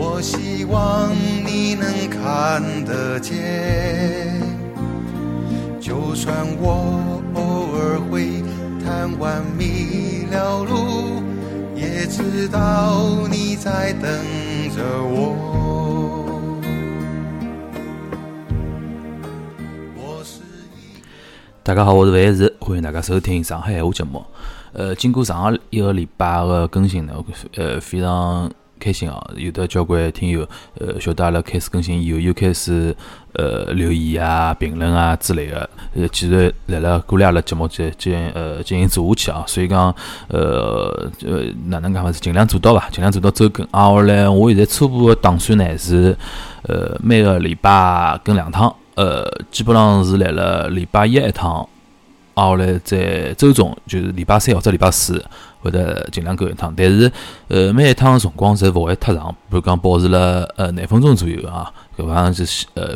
我希望你能看得见。就算我偶尔会贪玩迷了路，也知道你在等着我。我是一大家好，我是范石，欢迎大家收听上海闲话节目。呃，经过上个一个礼拜个更新呢，我呃非常开心啊！有的交关听友呃晓得阿拉开始更新以后，又开始呃留言啊、评论啊之类的，呃，继续来了鼓励阿拉节目进进呃进行做下去啊。所以讲呃呃哪能讲法是尽量做到伐，尽量做到周更。啊，后来我现在初步个打算呢是呃每个礼拜更两趟。呃，基本上是来了礼拜一一趟，啊，后来在周中就是礼拜三或者礼拜四会得尽量够一趟，但是呃每一趟辰光侪勿会太长，比如讲保持了呃廿分钟左右啊，搿方就是呃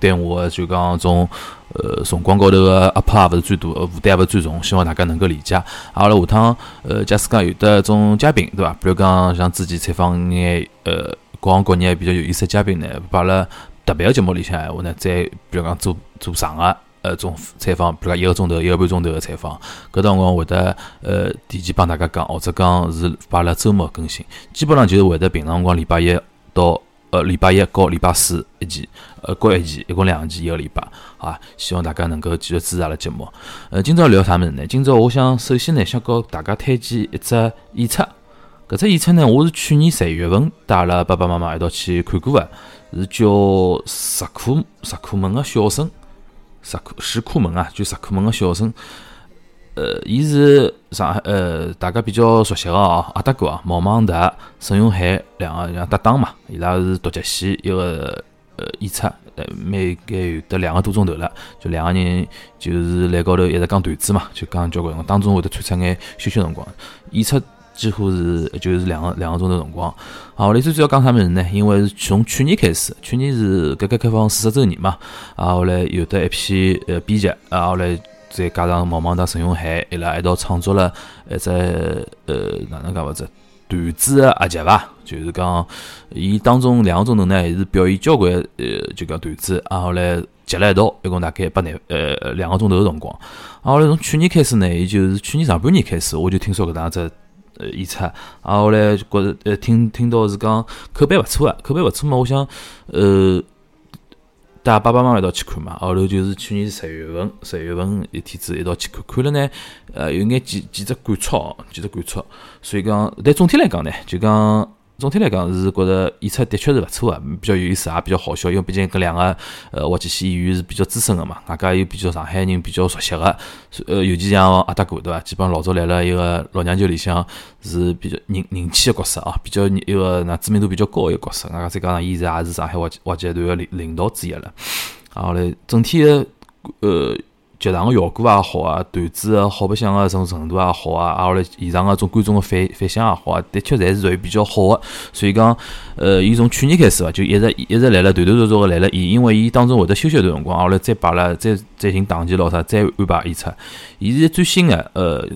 对我就讲从呃辰光高头个压迫也勿是最大，负担也勿是最重，希望大家能够理解。阿拉下趟呃假使讲有的种嘉宾对伐？比如讲像之前采访眼呃各行各业比较有意思的嘉宾呢，把阿拉特别个节目里向闲话呢，再比如讲做做长个呃种采访，比如讲一个钟头、一个半钟头个采访，搿辰光会得呃提前帮大家讲，或者讲是把阿拉周末更新，基本上就是会得平常辰光礼拜一到呃礼拜一到礼拜四一期，呃各一期，一共两期一个礼拜，啊，希望大家能够继续支持阿拉节目。呃，今朝聊啥物事呢？今朝我想首先呢，想告大家推荐一只演出。搿只演出呢，我是去年十一月份带阿拉爸爸妈妈一道去看过个，是叫石库石库门个小生，石库石库门啊，就石库门个小生。呃，伊是上海呃大家比较熟悉个哦，阿达哥啊，毛芒达、沈永海两个像搭档嘛，伊拉是独角戏一个呃演出，呃，每该有得两个多钟头了，就两个人就是来高头一直讲段子嘛，就讲交关辰光，当中会得穿插眼休息辰光，演出几乎是就是两个两个钟头辰光。好，我来最主要讲啥物事呢？因为是从去年开始，去年是改革开放四十周年嘛，啊，后来有得一批呃编辑，啊，后来再加上毛芒达、陈永海，伊拉一道创作了一只呃哪能讲法子段子合集伐？就是讲，伊当中两个钟头呢，还是表演交关呃就讲段子，啊，后来集了一道，一共大概八廿呃两个钟头个辰光。啊，后来从去年开始呢，也就是去年上半年开始，我就听说搿能只呃演出，啊，后来觉着呃听听到是讲口碑勿错啊，口碑勿错嘛，我想呃带爸爸妈妈一道去看嘛，后头就是去年十月份，十月份一天子一道去看，看了呢，呃有眼几几只感触哦，几只感触，所以讲，但总体来讲呢，就讲。总体来讲是觉着演出的确是勿错个，比较有意思，也比较好笑。因为毕竟搿两个呃滑稽戏演员是比较资深个嘛，外加又比较上海人比较熟悉个，呃，尤其像阿达哥对伐？基本上老早来了一个老娘舅里向是比较人人气个角色啊，比较一个那知名度比较高个一个角色。外加再加上伊现在也是上海滑稽滑稽团个领领导之一了。啊，后来整体个呃。剧场个效果也好啊，段子个好白相个种程度也好啊，啊后来现场个种观众个反反响也好啊，的确侪是属于比较好个。所以讲，呃，伊从去年开始伐，就一直一直来了断断续续个来了演，因为伊当中会得休息一段辰光，后来再摆了再再寻档期咾啥，再安排演出。伊现在最新个，呃，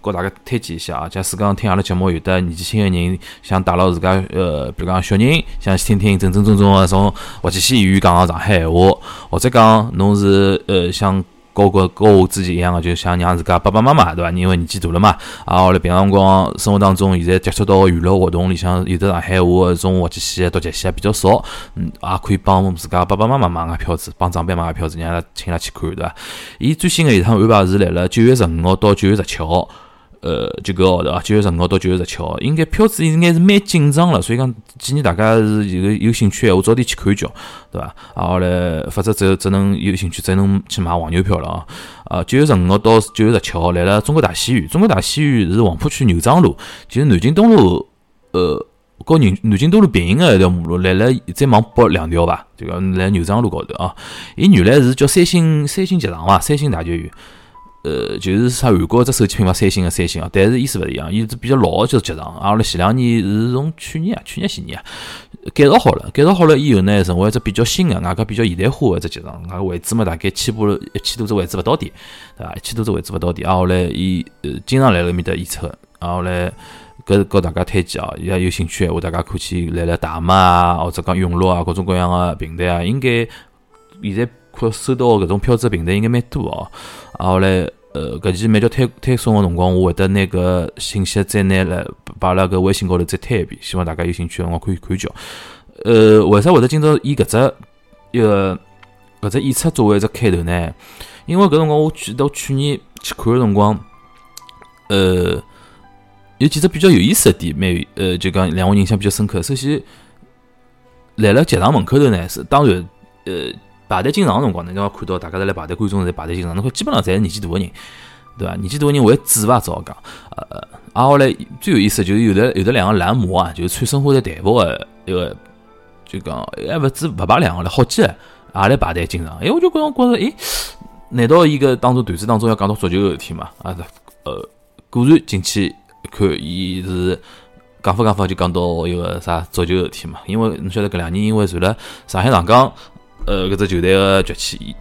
告大家推荐一下啊。假使讲听阿拉节目有的年纪轻个人想带牢自家，呃，比如讲小人想去听听正正宗宗个从滑稽戏演员讲个上海闲话，或者讲侬是呃想。高个跟我之前一样个，就想让自家爸爸妈妈对伐？因为年纪大了嘛，啊，后来平常辰光生活当中，现在接触到娱乐活动里向有的上海话种滑稽戏、独角戏也比较少，嗯，也可以帮自家爸爸妈妈买个票子，帮长辈买个票子，让伊拉请伊拉去看，对伐？伊最新个一趟安排是来了九月十五号到九月十七号。呃，就个号头啊，九月十五号到九月十七号，应该票子应该是蛮紧张了，所以讲建议大家是有个有兴趣闲话，早点去看一叫，对伐？啊，后来否则只只能有兴趣，只能去买黄牛票了啊！啊，九月十五号到九月十七号来了中国大戏院，中国大戏院是黄浦区牛庄路，就是南京东路呃和南南京东路并行个一条马路，来了再往北两条伐？就讲来牛庄路高头啊。伊原来是叫三星三星剧场伐？三星大剧院。呃，就是啥韩国只手机品牌三星个三星啊，但是意思勿一样，伊是比较老个就是集团。啊，阿拉前两年是从去年啊，去年前年啊，改造好了，改造好了以后呢，成为一只比较新个、外加比较现代化个只集团。外加位置嘛，大概千步一千多只位置勿到点，对伐？一千多只位置勿到点。啊，后来伊呃经常来了面搭演出，啊，后来搿是告大家推荐啊，也有兴趣闲话，大家可以去来来大麦啊，或者讲永乐啊，各种各样个平台啊，应该现在可收到搿种票子平台应该蛮多哦。啊，后来，呃，搿期每条推推送个辰光，我会得拿搿信息再拿来摆辣搿微信高头再推一遍，希望大家有兴趣个辰光可以看叫。呃，为啥会得今朝以搿只一个搿只演出作为一只开头呢？因为搿辰光我记得去年去看个辰光，呃，有几只比较有意思的点，蛮呃，就讲让我印象比较深刻。首先，来了剧场门口头呢，是当然，呃。排队进场个辰光呢，侬要看到大家在来排队，观众在排队进场，侬看基本上侪是年纪大个人，对伐？年纪大个人会嘴伐？只好讲，呃，啊，后来最有意思就是有的有的两个蓝模啊，就是穿生活队队服个一个，就讲还勿止勿排两个了，好几个也来排队进场。哎，我就觉着觉着，哎，难道伊个当中段子当中要讲到足球个事体嘛？啊，呃，果然进去看，伊是讲法讲法就讲到一个啥足球个事体嘛？因为侬晓得搿两年因为随了上海上港。呃，搿只球队个崛起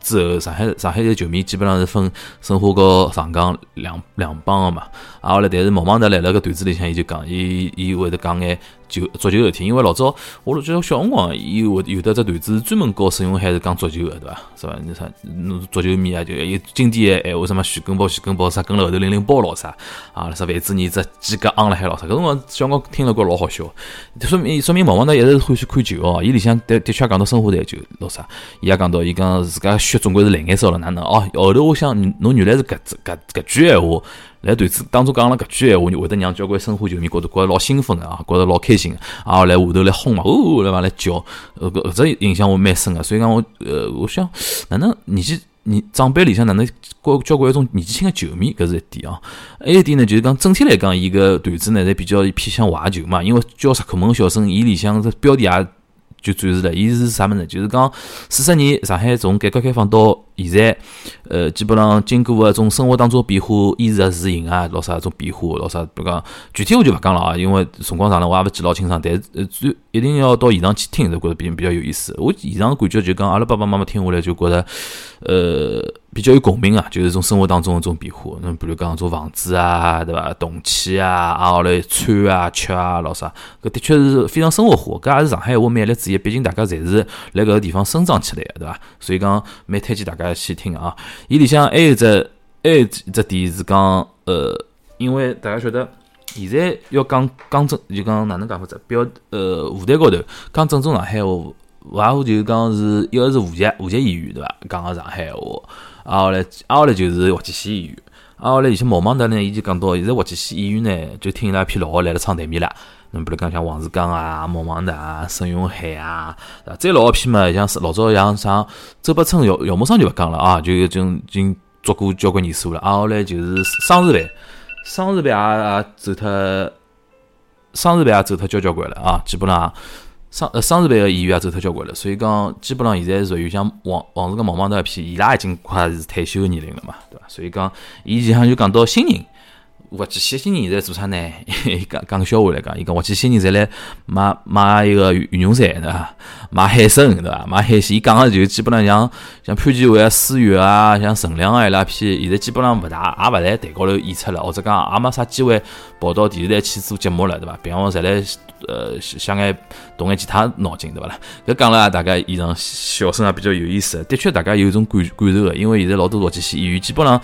之后，上海上海的球迷基本上是分申花和上港两两帮个嘛。啊，后来但是毛毛的来了个段子里向，伊就讲，伊伊会得讲眼球足球事体，因为老早我记得小辰光，伊会有得只段子专门教沈永海是讲足球的，对伐？是伐？你说侬足球迷啊，就有经典个闲话，什么徐根宝、徐根宝啥，跟了后头零零包老啥啊？啥范志毅只几个昂了海老啥？搿辰光小辰光听了觉老好笑，说明说明毛毛呢一直欢喜看球哦。伊里向的的确讲到申花队球老啥，伊也讲到伊讲自家血总归是蓝颜色了，哪能哦？后头我想侬原来是搿只搿搿句闲话。来段子当中讲了搿句闲话，会得让交关申花球迷觉得觉得老兴奋个啊，觉得老开心个，啊来下头来轰嘛，哦来嘛来叫，呃搿只印象我蛮深个，所以讲我呃我想哪能年纪年长辈里向哪能交交关一种年纪轻个球迷，搿是一点啊。还一点呢，就是讲整体来讲，伊个段子呢侪比较偏向怀旧嘛，因为叫石口门小生，伊里向这标题也。就展示了，伊是啥物事？就是讲四十年上海从改革开放到现在，呃，基本上经过个种生活当中变化，衣食住行啊，老啥种变化，老啥，比如讲具体我就勿讲了啊，因为辰光长了我也勿记老清爽，但是呃，最一定要到现场去听，才觉得比比较有意思。我现场感觉就讲阿拉爸爸妈妈听下来就觉得，呃。比较有共鸣啊，就是从生活当中的种变化，那比如讲做房子啊，对伐？动迁啊，啊后来穿啊、吃啊，老啥，搿的确是非常生活化。搿也是上海话魅力之一，毕竟大家侪是辣搿个地方生长起来的，对伐？所以讲蛮推荐大家去听啊。伊里向还有只还有一只点是讲，呃，因为大家晓得现在要讲讲正，就讲哪能讲法子？表呃舞台高头讲正宗上海话，外乎就讲是一个是无极无极演员，对伐？讲个上海话。啊，后来，啊，后来就是滑稽戏演员。啊，后来，以前毛毛的呢，伊就讲到，现在滑稽戏演员呢，就听伊拉一批老个来了唱台面了。侬比如讲像王志刚啊、毛毛的啊、沈永海啊，再老一批嘛，像老早像像周伯春、姚姚木生就勿讲了啊，就已经已经做过交关年数了。啊，后来就是双日班，双日班也也走脱，双日班也走脱交交关了啊，基本上。商呃商日版个演员也走脱交关了，所以讲基本上现在属于像王王志跟毛毛那一批，伊拉已经快是退休个年龄了嘛，对伐？所以讲，伊前向就讲到新人。滑稽些新人现在做啥呢？讲讲笑话来讲，伊讲滑稽新人侪来买买一个羽绒衫，对伐？买海参，对伐？买海鲜。伊讲个就基本上像像潘建伟啊、思源啊、像陈亮啊伊拉批，现在基本上勿大也勿在台高头演出了，或者讲也没啥机会跑到电视台去做节目了，对伐？平常侪来呃想眼动眼其他脑筋，对伐啦？搿讲了大概以上笑声也比较有意思，的确大家有一种感感受个，因为现在老多滑稽戏演员基本上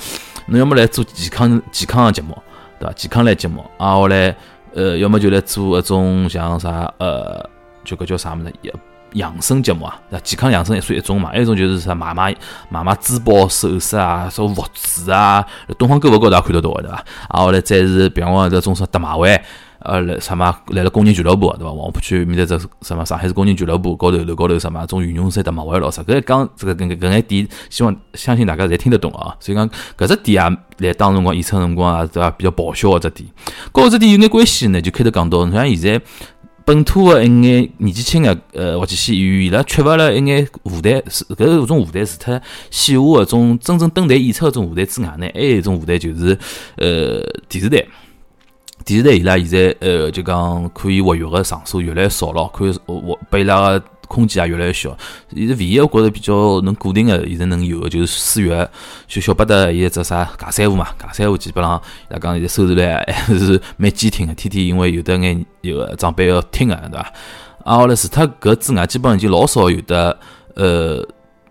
侬要么来做健康健康个节目。对伐？健康类节目，啊，后来，呃，要么就来做一种像啥，呃，就搿叫啥物事，养养生节目啊，对健康养生也算一种嘛。还有一种就是啥买买买买珠宝首饰啊，啥物资啊，东方购物高头也看得到个，对伐？啊，后来再是比方讲这种啥特卖会。呃，来什么来了工人俱乐部，对伐？黄浦区面搭这什么上海市工人俱乐部高头楼高头什么种羽绒衫的马尾老啥？搿讲这个搿搿眼点，希望相信大家侪听得懂啊。所以讲搿只点啊，来当辰光演出辰光啊，对伐？比较爆笑个只点，搿只点有眼关系呢，就开头讲到，侬像现在本土个一眼年纪轻个呃滑稽戏演员，伊拉缺乏了一眼舞台，是搿种舞台除脱线下个种真正登台演出个种舞台之外呢，还有一种舞台就是呃电视台。电视台伊拉现在呃就讲可以活跃个场所越来越少了，可以活拨伊拉个空间也越来越小。现在唯一我觉着比较能固定个，现在能有个就是四月，就小巴的一只啥尬三胡嘛，尬三胡基本上伊拉讲现在收视率还 是蛮坚挺个，天天因为有的眼有个长辈要听个，对伐？啊，后来除脱搿之外，基本上已经老少有的呃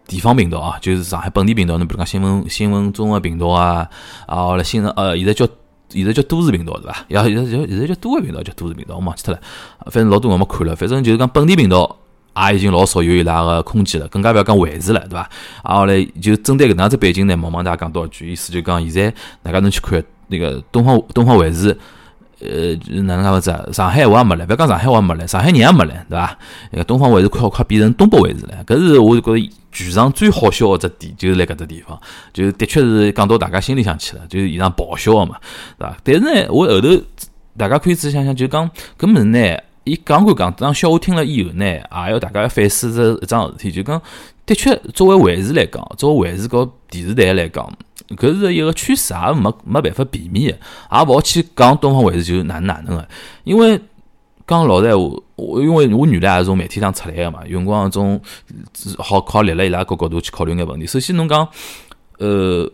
地方频道啊，就是上海本地频道，侬比如讲新闻新闻综合频道啊，啊，后来新闻呃现在叫。现在叫都市频道是伐？也，现在叫现在叫多个频道，叫都市频道，我忘记脱了。反正老多我没看了。反正就是讲本地频道也已经老少有伊拉个空间了，更加勿要讲卫视了，对伐？啊，后来就针对搿能样子背景呢，毛毛大讲多少句，意思就讲现在大家能去看那个东方东方卫视。呃，哪能讲法子？上海话也没了，勿要讲上海话也没了，上海人也没了，对伐？那个东方卫视快快变成东北卫视了。搿是我觉着剧场最好笑个只点，就是辣搿只地方，就的确是讲到大家心里向去了，就是现场爆笑个嘛，对伐？但是呢，我后头大家可以仔细想想，就讲搿物事呢，伊讲归讲，当笑话听了以后呢，也要大家反思这一桩事体，就讲的确作为卫视来讲，作为卫视和电视台来讲。搿是一个趋势，也没没办法避免，也勿好去讲东方卫视就哪能哪能个，因为讲老实闲话，我因为我原来也是从媒体上出来个嘛，有辰光种好考虑了伊拉各角度去考虑眼问题。首先侬讲，呃。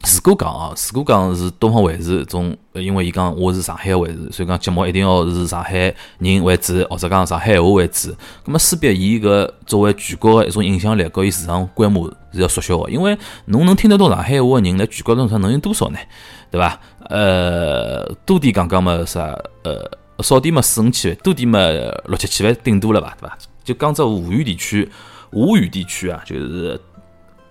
如果讲啊，如果讲是东方卫视种，因为伊讲我是上海卫视，所以讲节目一定要是上海人为主，或者讲上海话为主。那么势必伊搿作为全国个一种影响力，和伊市场规模是要缩小个。因为侬能听得懂上海话个人，辣全国上能有多少呢？对伐？呃，多点讲讲嘛啥？呃，少点嘛四五千万，多点嘛六七千万，顶多了吧？对伐？就讲只吴语地区，吴语地区啊，就是。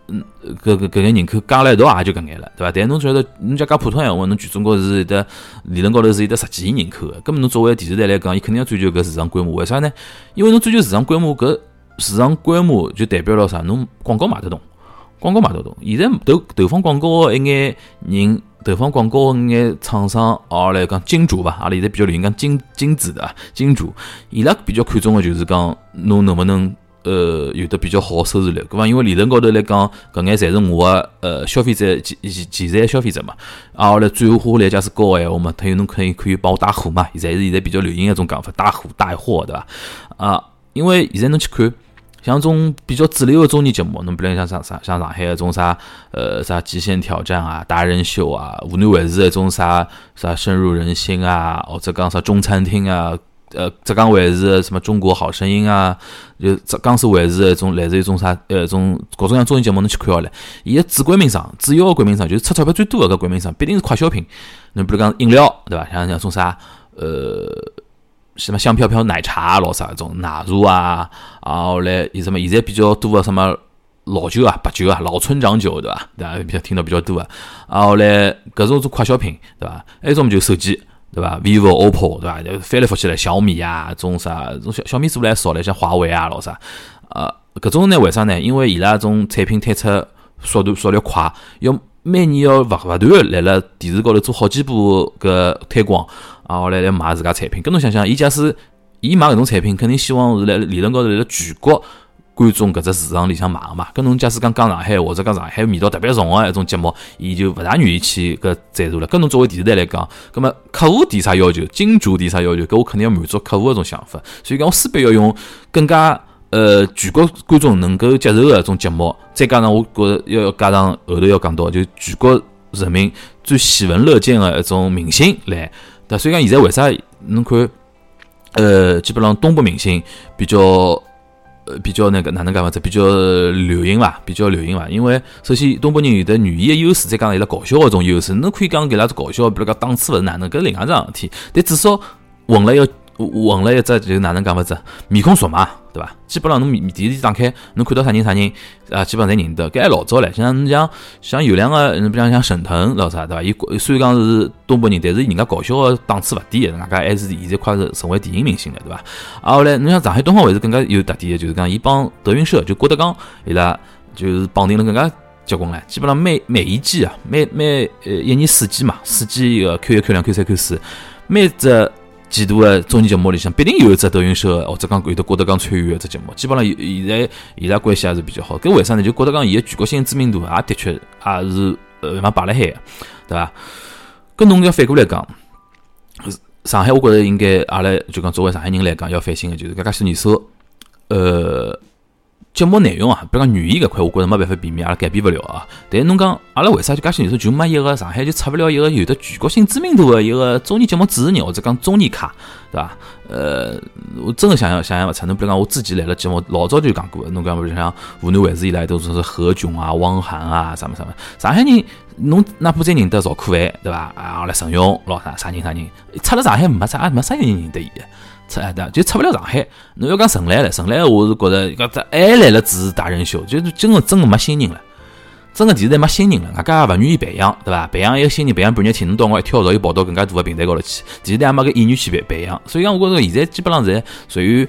嗯，搿搿搿眼人口加了一道也就搿眼了，对伐？但侬晓得，侬讲讲普通闲话，侬全中国是有得理论高头是有得十几亿人口个。搿么侬作为电视台来讲，伊肯定要追求搿市场规模。为啥呢？因为侬追求市场规模，搿市场规模就代表了啥？侬广告卖得动，广告卖得动。现在投投放广告个一眼人，投放广告个眼厂商，哦来讲金主吧，阿拉现在比较流行讲金金主的金主，伊拉比较看重个就是讲侬能不能。呃，有的比较好收视率，搿伐？因为理论高头来讲，搿眼侪是我个呃消费者潜潜潜在消费者嘛。啊，后来转化率假使高个闲话嘛，他有侬可以可以帮我带货嘛？现在是现在比较流行一种讲法，带货带货，对伐？啊，因为现在侬去看，像种比较主流个综艺节目，侬比如像上上像上海个种啥呃啥极限挑战啊、达人秀啊、湖南卫视个种啥啥深入人心啊，或者讲啥中餐厅啊。呃，浙江卫视什么《中国好声音》啊，就浙江卫视一种类似一种啥，呃，种各种各样综艺节目，侬去看好了。伊个主冠名商，主要个冠名商就是出钞票最多个搿冠名商，必定是快消品。侬比如讲饮料，对伐？像像种啥，呃，什么香飘飘奶茶咯啥种奶茶啊，啊后来有什么现在比较多个什么老酒啊、白酒啊、老村长酒，对伐？大家比较听到比较多啊。啊后来搿种种快消品，对伐？还有种就手机。对伐？vivo、oppo，对伐？就翻来覆去来，小米啊，种啥，种小小米做来少了，像华为啊，老啥，呃，搿种呢，为啥呢？因为伊拉种产品推出速度速率快，要每年要勿勿断来了电视高头做好几部搿推广，啊，后来来卖自家产品。搿侬想想，伊假使伊卖搿种产品，肯定希望是来理论高头来全国。观众搿只市场里向买个嘛，跟侬假使讲讲上海或者讲上海味道特别重个一种节目，伊就勿大愿意去搿赞助了。跟侬作为电视台来讲，葛末客户提啥要求，金主提啥要求，搿我肯定要满足客户搿种想法。所以讲，我势必要用更加呃全国观众能够接受个一种节目，再加上我觉着要加上后头要讲到，就全国人民最喜闻乐见个一种明星来。对，所以讲现在为啥侬看，呃，基本上东北明星比较。呃，比较那个哪能讲法子？比较流行伐？比较流行伐？因为首先东北人有的语言优势，再讲伊拉搞笑搿种优势，侬可以讲伊拉搞笑，比如讲档次勿是哪能，搿另外一桩事体。但至少混了一。混了一只就哪能讲法子？面孔熟嘛，对伐？基本上侬电视机打开，侬看到啥人啥人啊，基本上侪认得。搿还老早唻，像侬像像有两个，侬比方像沈腾咾啥，对伐？伊虽然讲是东北人，但是人家搞笑个档次勿低个，人家还是现在快是成为电影明星了，对伐？啊，后来侬像上海东方卫视更加有特点个，就是讲伊帮德云社就郭德纲伊拉就是绑定了更加结棍唻。基本上每每一季啊，每每呃一年四季嘛，四季一个 Q 一 Q 两 Q 三 Q 四，每只。季度的综艺节目里向，必定有一只德云社或者讲有得郭德纲参与一只节目，基本上现在伊拉关系还是比较好。搿为啥呢？就郭德纲伊个全国性知名度也的确也是呃蛮摆辣海个，对伐？搿侬要反过来讲，上海我觉着应该阿拉就讲作为上海人来讲要反省个，就是搿介许年数，呃。节目内容啊，比如讲语言搿块，我觉着没办法避免，阿拉改变勿了啊。但是侬讲，阿拉为啥就介些年数就没一个上海就出勿了一个有的全国性知名度的一个综艺节目主持人，或者讲综艺咖，对伐？呃，我真的想想想想勿出。侬比如讲，我之前来了节目，老早就讲过，侬讲比如像湖南卫视以来都是何炅啊、汪涵啊，啥么啥么。上海人，侬哪怕再认得赵可凡，对伐？啊，阿拉陈勇，老啥啥人啥人，出了上海没啥没啥人认得伊。出来的就出不了上海。侬要讲陈来了，陈来我是觉着搿只还来了主持达人秀，就是真个真个没新人了，真个电视台没新人了，大家也勿愿意培养，对伐？培养一个新人，培养半日天，侬到我一跳槽又跑到更加大个平台高头去，电视台也没个意愿去培培养。所以讲，我觉着现在基本上侪属于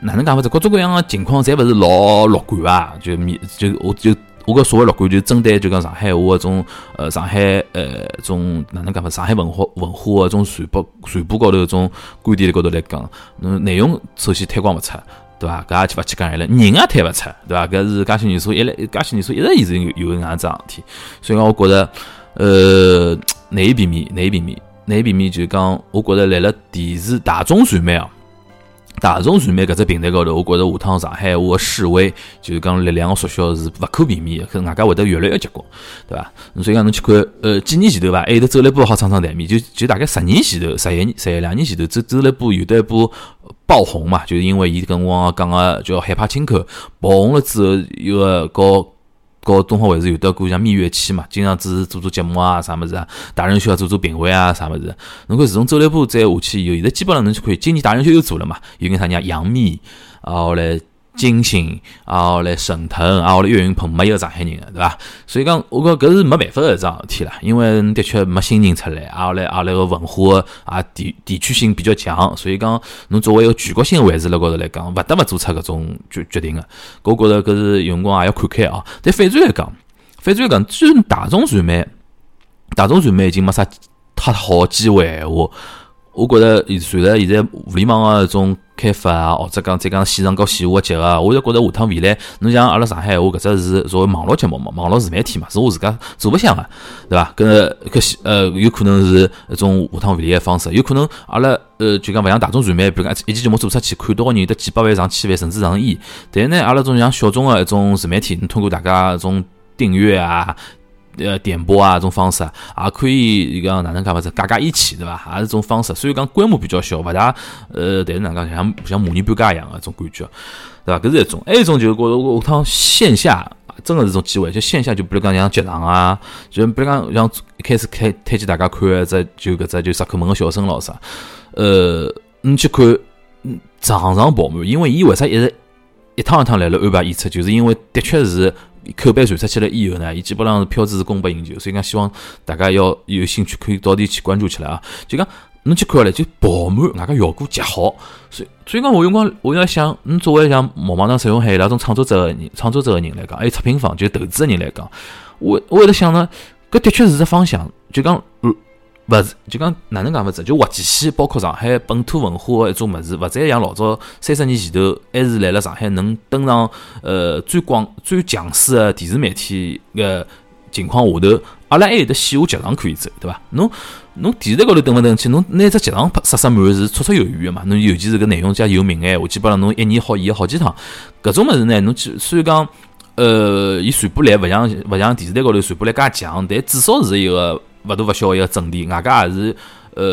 哪能讲法子，各种各样个情况，侪勿是老乐观啊。就面就我就。我个所谓乐观，就针对就讲上海话种，呃，上海呃种哪能讲法？上海文化文化个种传播传播高头种观点高头来讲，侬内容首先推广勿出，对伐？搿也去勿去讲了，人也推勿出，对伐？搿是嘉兴人数一来，嘉兴人数一直一直有有搿样子事体，所以讲我觉着，呃，难以避免，难以避免，难以避免，就讲我觉着来了电视大众传媒啊。大众传媒搿只平台高头，我觉着下趟上海话示威，就是讲力量个缩小是勿可避免个，可能外加会得越来越结棍，对伐？所以讲侬去看，呃，几年前头伐，还有得周立波好撑撑台面，就就大概十年前头，十一年、十一两年前头，周周立波有得一部爆红嘛，就是因为伊跟我讲个叫害怕亲口爆红了之后，一个搞。搞东方卫视有得过像蜜月期嘛，经常只是做做节目啊，啥物事啊，达人秀啊做做评委啊，啥物事。侬看自从周立波再下去以后，现在基本上侬去看，今年达人秀又做了嘛，又跟他娘杨幂，然后来。金星啊，来沈腾啊，来岳云鹏，没一个上海人个，对伐？所以讲，我讲搿是没办法个一桩事体了，因为的确没新人出来，啊来啊来个文化啊地地区性比较强，所以讲，侬作为一个全国性个卫视辣高头来讲，勿得勿做出搿种决决定个。我觉着搿是有辰光也要看开啊。但反转来讲，反转来讲，既然大众传媒，大众传媒已经没啥太好机会闲话。我觉着，随着现在互联网个一种开发啊，或者讲再讲线上和线下结合，我就觉着下趟未来，侬像阿拉上海话搿只是作为网络节目嘛，网络自媒体嘛，是我自家做勿想个，对伐？搿搿呃，有可能是一种下趟未来个方式，有可能阿拉呃，就讲勿像大众传媒，比如讲一期节目做出去，看到个人有得几百万、上千万，甚至上亿。但是呢，阿拉种像小众个一种自媒体，侬通过大家一种订阅啊。呃，点播啊，这种方式也可以一个哪能讲法子，加加一起，对伐？也是种方式。虽然讲规模比较小，勿大，呃，但是哪能讲像像模拟搬家一样个种感觉，对伐？搿是一种，还有一种就是觉着下趟线下真的是种机会，就线下就比如讲像剧场啊，就比如讲像一开始开推荐大家看只就搿只就石口门个小生咾啥，呃，你去看，场场爆满，因为伊为啥一直一趟一趟来了安排演出，就是因为的确是。口碑传出去了以后呢，伊基本上是票子是供不应求，所以讲希望大家要有兴趣可以到底去关注起来啊。就讲侬去看了就爆满，外加效果极好，所以所以讲我用光我要想，侬作为像某某当使用海那种创作者的人，创作者的人来讲，还有出品方就投资的人来讲，我我会得想呢，搿的确是只方向，就讲。勿是，就讲哪能讲勿子？就滑稽戏，包括上海本土文化个一种物事，勿再像老早三十年前头，还是来了上海能登上呃最广、最强势个电视媒体个情况下头，阿拉还有得线下剧场可以走，对伐？侬侬电视台高头登勿登去？侬拿只剧场拍塞塞满是绰绰有余个嘛？侬尤其是搿内容加有名个，话基本上侬一年好演好几趟。搿种物事呢，侬去虽然讲呃，伊传播力勿像勿像电视台高头传播力介强，但至少是一个。勿大勿小个一个阵地，外加也是，呃，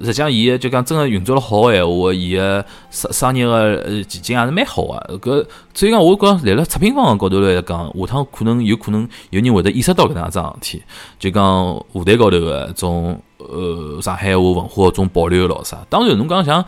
实际上伊个就讲真个运作了好个闲话，伊个商商业个呃前景也是蛮好个。搿所以讲，我讲来了出品方个高头来讲，下趟可能有可能有人会得意识到搿能桩事体，就讲舞台高头个种呃上海话文化个种保留咾啥。当然，侬讲像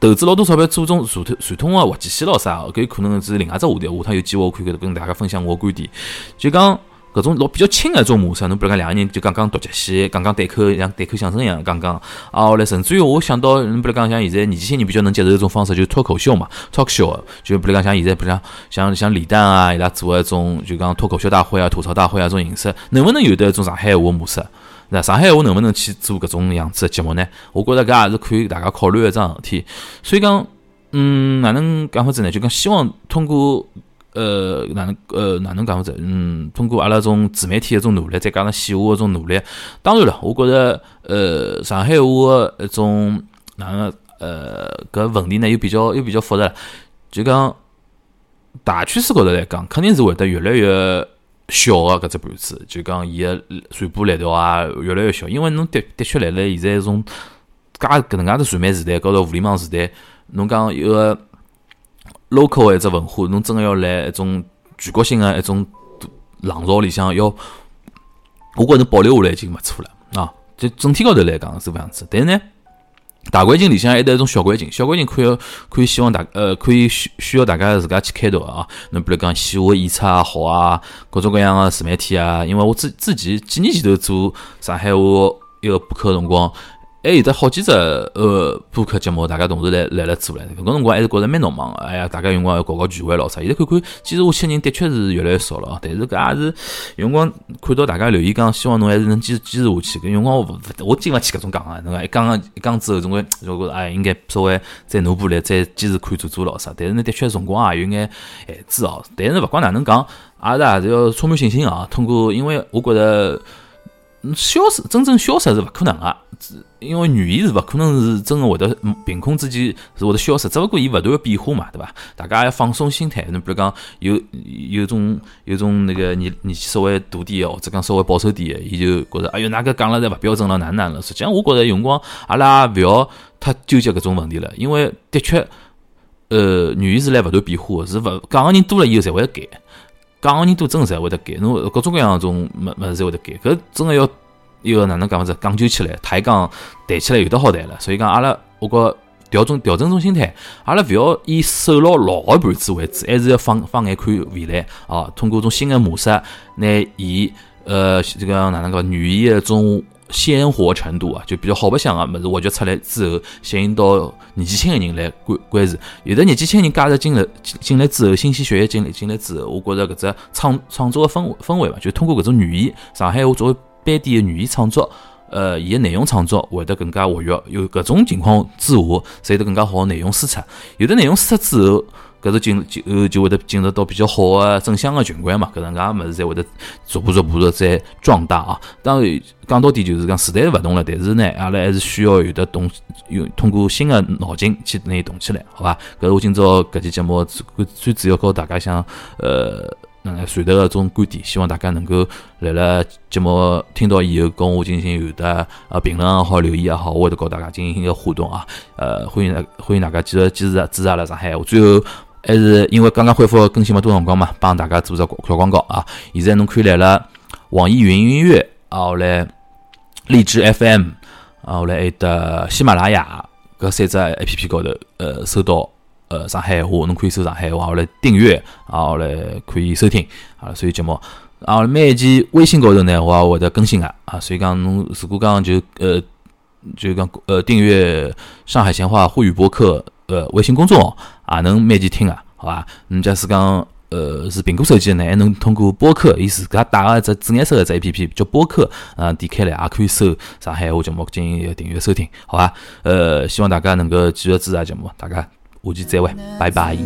投资老多钞票做种传统传统个滑稽戏咾啥，搿有可能是另外只话题。下趟有机会我可以跟大家分享我观点，就讲。搿种老比较轻个一种模式，侬比如讲两个人就讲讲独角戏，讲讲对口像对口相声一样讲讲。啊，后来甚至于我想到，侬比如讲像现在年纪轻人比较能接受一种方式，就是脱口秀嘛，talk show。就比如讲像现在，比如讲像像李诞啊，伊拉做一种就讲脱口秀大会啊、吐槽大会啊种形式，能不能有得一种上海话模式？那上海话能不能去做搿种样子的节目呢？我觉着搿也是可以大家考虑一桩事体。所以讲，嗯，哪能讲法子呢？就讲希望通过。呃，哪能呃哪能讲法子？嗯，通过阿拉种自媒体一种努力，再加上线下一种努力，当然了，我觉着呃上海话一种哪能呃搿问题呢，又比较又比较复杂。就讲大趋势高头来讲，肯定是会得越来越小个搿只盘子。就讲伊个传播力道啊，越来越小，因为侬的的确来了现在一种介搿能介的传媒时代，高头互联网时代，侬讲一个。Local 一只文化，侬真个要来一种全国性的一种浪潮里向，要我觉着保留下来已经勿错了啊！就整体高头来讲是搿样子，但是呢，大环境里向还得一种小环境，小环境可以可以希望大呃可以需需要大家自家去开拓啊。侬比如讲线下演出也好啊，各种各样的自媒体啊，因为我自自己几年前头做上海话一个博客辰光。还有得好几只呃播客节目，大家同时来来了做了，搿辰光还是觉着蛮闹忙个。哎呀，大家用光要搞搞聚会咾啥。现在看看，其实我去人的确是越来越少了哦但是搿也是用光看到大家留言讲，希望侬还是能坚坚持下去。搿用光我我经勿起搿种讲啊，侬讲一讲一讲之后，总归就觉着哎，应该稍微再努步力，再坚持看做做咾啥。但是呢，的确辰光也有眼限制哦。但是勿管哪能讲，阿拉还是要充满信心啊。通过，因为我觉着。消失，真正消失是勿可能个，因为语言是勿可能是真个会得凭空之间是会得消失，只勿过伊勿断个变化嘛，对伐？大家要放松心态，侬比如讲有有种有种那个年年纪稍微大点个，或者讲稍微保守点个，伊就觉着哎哟，哪个讲了侪勿标准了，哪哪了？实际上我觉着用光阿拉也勿要太纠结搿种问题了，因为的确，呃，语言是来勿断变化个，是勿讲个人多了以后才会改。讲个人多，真个侪会得改，侬各种各样种物物事侪会得改。搿真个要要哪能讲法子，讲究起来，抬杠抬起来有得好抬了。所以讲，阿拉我觉调整调整种心态，阿拉勿要以守牢老个盘子为主，还是要放放眼看未来啊。通过种新个模式，拿伊呃这个哪能讲语言一种。鲜活程度啊，就比较好白相个物事挖掘出来之后，吸引到年纪轻个人来关关注。有的年纪轻人加入进来进来之后，新鲜血液进来进来之后，我觉着搿只创创作个氛氛围嘛，就通过搿种语言，上海话作为本地个语言创作，呃，伊个内容创作会得更加活跃。有搿种情况之下，才得更加好个内容输出。有的内容输出之后。搿是进就就会得进入到比较好的正向的循环嘛，搿能介物事才会得逐步逐步的在壮大啊。当然讲到底就是讲时代勿同了，但是呢，阿拉还是需要有的动用通过新的脑筋去拿伊动起来，好吧？搿是我今朝搿期节目最最主要告大家想呃能传达个种观点，希望大家能够来了节目听到以后跟我进行有的呃评论也好，留言也好，我会得告大家进行一个互动啊。呃，欢迎欢迎大家继续支持支持阿拉上海话，最后。还是因为刚刚恢复更新没多辰光嘛，帮大家做只小广告啊！现在侬可以来了网易云音乐啊，后来荔枝 FM 啊，后来还得喜马拉雅搿三只 APP 高头，呃，收到呃上海话，侬可以搜上海话，后来订阅啊，后来可以收听啊，所以节目啊，每一期微信高头呢，我也会得更新啊，啊，所以讲侬如果讲就呃就讲呃订阅上海闲话沪语播客。呃，微信公众号也能每期听啊，好吧？你假使讲呃是苹果手机呢，还能通过播客，伊自家打个只紫颜色的只 A P P 叫播客，啊，点开来也可以搜上海话节目进行一个订阅收听，好伐？呃，希望大家能够继续支持节目，大家下期再会，拜拜。